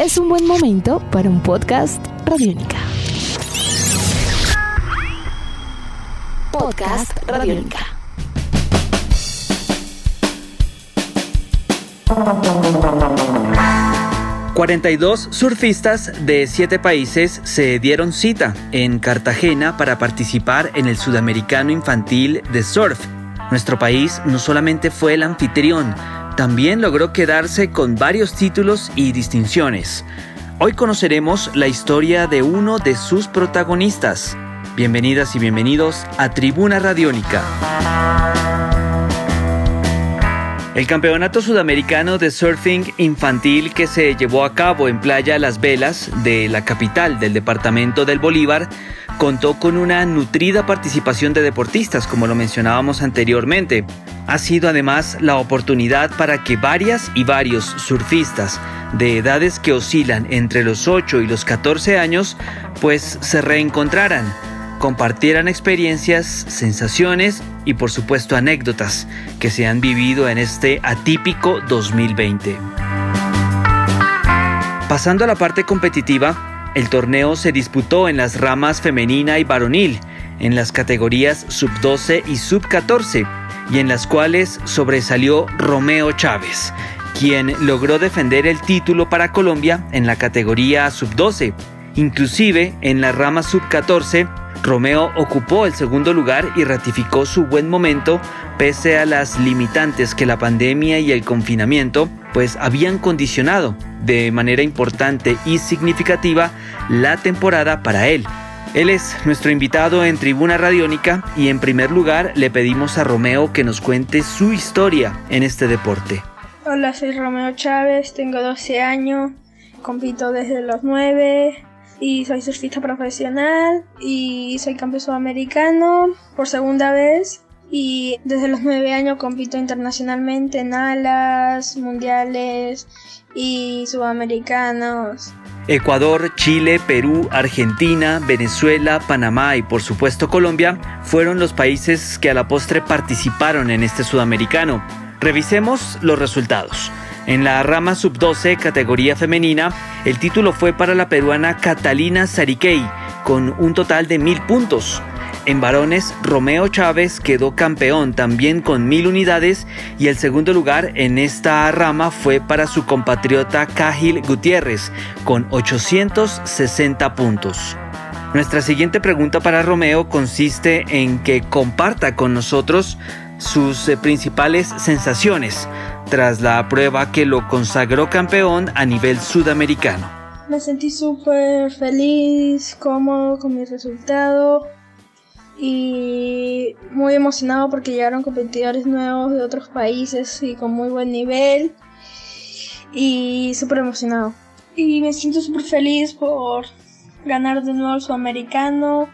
es un buen momento para un podcast Radiónica. Podcast Radiónica. ...42 surfistas de 7 países se dieron cita en Cartagena para participar en el Sudamericano Infantil de Surf. Nuestro país no solamente fue el anfitrión, también logró quedarse con varios títulos y distinciones. Hoy conoceremos la historia de uno de sus protagonistas. Bienvenidas y bienvenidos a Tribuna Radiónica. El Campeonato Sudamericano de Surfing Infantil que se llevó a cabo en Playa Las Velas de la capital del departamento del Bolívar contó con una nutrida participación de deportistas, como lo mencionábamos anteriormente. Ha sido además la oportunidad para que varias y varios surfistas de edades que oscilan entre los 8 y los 14 años, pues se reencontraran, compartieran experiencias, sensaciones y por supuesto anécdotas que se han vivido en este atípico 2020. Pasando a la parte competitiva, el torneo se disputó en las ramas femenina y varonil, en las categorías sub-12 y sub-14, y en las cuales sobresalió Romeo Chávez, quien logró defender el título para Colombia en la categoría sub-12. Inclusive en la rama sub-14, Romeo ocupó el segundo lugar y ratificó su buen momento pese a las limitantes que la pandemia y el confinamiento pues habían condicionado de manera importante y significativa la temporada para él. Él es nuestro invitado en Tribuna Radiónica y en primer lugar le pedimos a Romeo que nos cuente su historia en este deporte. Hola, soy Romeo Chávez, tengo 12 años, compito desde los 9 y soy surfista profesional y soy campeón sudamericano por segunda vez y desde los 9 años compito internacionalmente en alas, mundiales y sudamericanos. Ecuador, Chile, Perú, Argentina, Venezuela, Panamá y por supuesto Colombia fueron los países que a la postre participaron en este sudamericano. Revisemos los resultados. En la rama sub-12, categoría femenina, el título fue para la peruana Catalina Sariquey, con un total de mil puntos. En varones, Romeo Chávez quedó campeón también con mil unidades y el segundo lugar en esta rama fue para su compatriota Cajil Gutiérrez con 860 puntos. Nuestra siguiente pregunta para Romeo consiste en que comparta con nosotros sus eh, principales sensaciones tras la prueba que lo consagró campeón a nivel sudamericano. Me sentí súper feliz, cómodo con mi resultado y muy emocionado porque llegaron competidores nuevos de otros países y con muy buen nivel y súper emocionado. Y me siento súper feliz por ganar de nuevo el sudamericano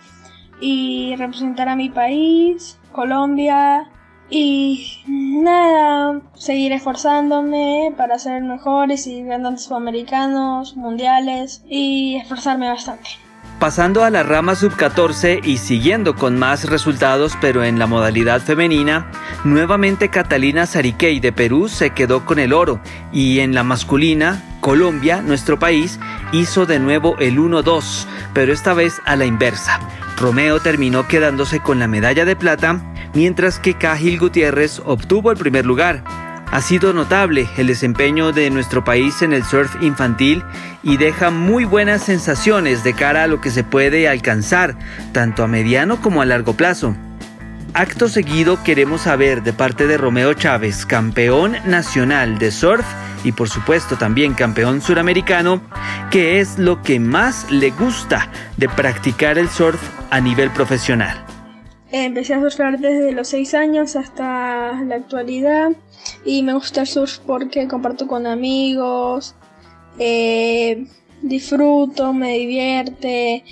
y representar a mi país, Colombia. Y nada, seguir esforzándome para ser mejores y ganando sudamericanos, mundiales y esforzarme bastante. Pasando a la rama sub-14 y siguiendo con más resultados pero en la modalidad femenina, nuevamente Catalina Sariquey de Perú se quedó con el oro y en la masculina, Colombia, nuestro país, hizo de nuevo el 1-2, pero esta vez a la inversa. Romeo terminó quedándose con la medalla de plata, mientras que Cajil Gutiérrez obtuvo el primer lugar. Ha sido notable el desempeño de nuestro país en el surf infantil y deja muy buenas sensaciones de cara a lo que se puede alcanzar, tanto a mediano como a largo plazo. Acto seguido queremos saber de parte de Romeo Chávez, campeón nacional de surf y por supuesto también campeón suramericano, qué es lo que más le gusta de practicar el surf a nivel profesional. Empecé a surfear desde los 6 años hasta la actualidad y me gusta el surf porque comparto con amigos, eh, disfruto, me divierte,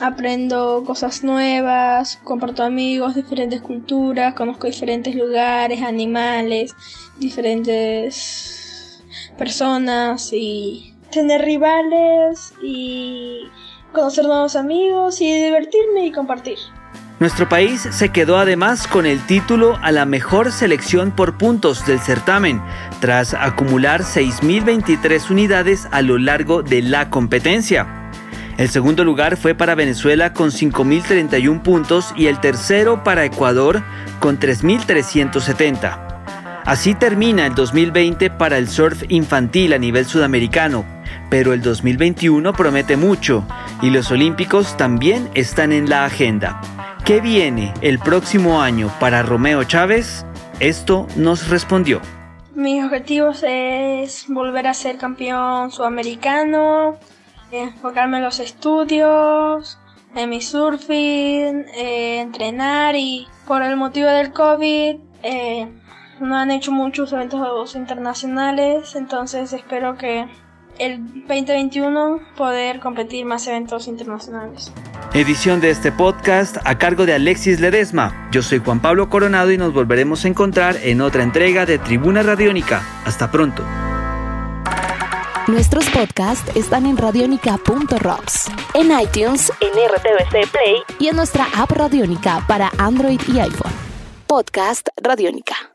aprendo cosas nuevas, comparto amigos, diferentes culturas, conozco diferentes lugares, animales, diferentes personas y tener rivales y conocer nuevos amigos y divertirme y compartir. Nuestro país se quedó además con el título a la mejor selección por puntos del certamen, tras acumular 6.023 unidades a lo largo de la competencia. El segundo lugar fue para Venezuela con 5.031 puntos y el tercero para Ecuador con 3.370. Así termina el 2020 para el surf infantil a nivel sudamericano, pero el 2021 promete mucho y los Olímpicos también están en la agenda. ¿Qué viene el próximo año para Romeo Chávez? Esto nos respondió. Mis objetivos es volver a ser campeón sudamericano, enfocarme en los estudios, en mi surfing, eh, entrenar y por el motivo del COVID eh, no han hecho muchos eventos internacionales, entonces espero que el 2021 poder competir más eventos internacionales. Edición de este podcast a cargo de Alexis Ledesma. Yo soy Juan Pablo Coronado y nos volveremos a encontrar en otra entrega de Tribuna Radiónica. Hasta pronto. Nuestros podcasts están en radionica.rocks, en iTunes, en RTVC Play y en nuestra app Radiónica para Android y iPhone. Podcast Radiónica.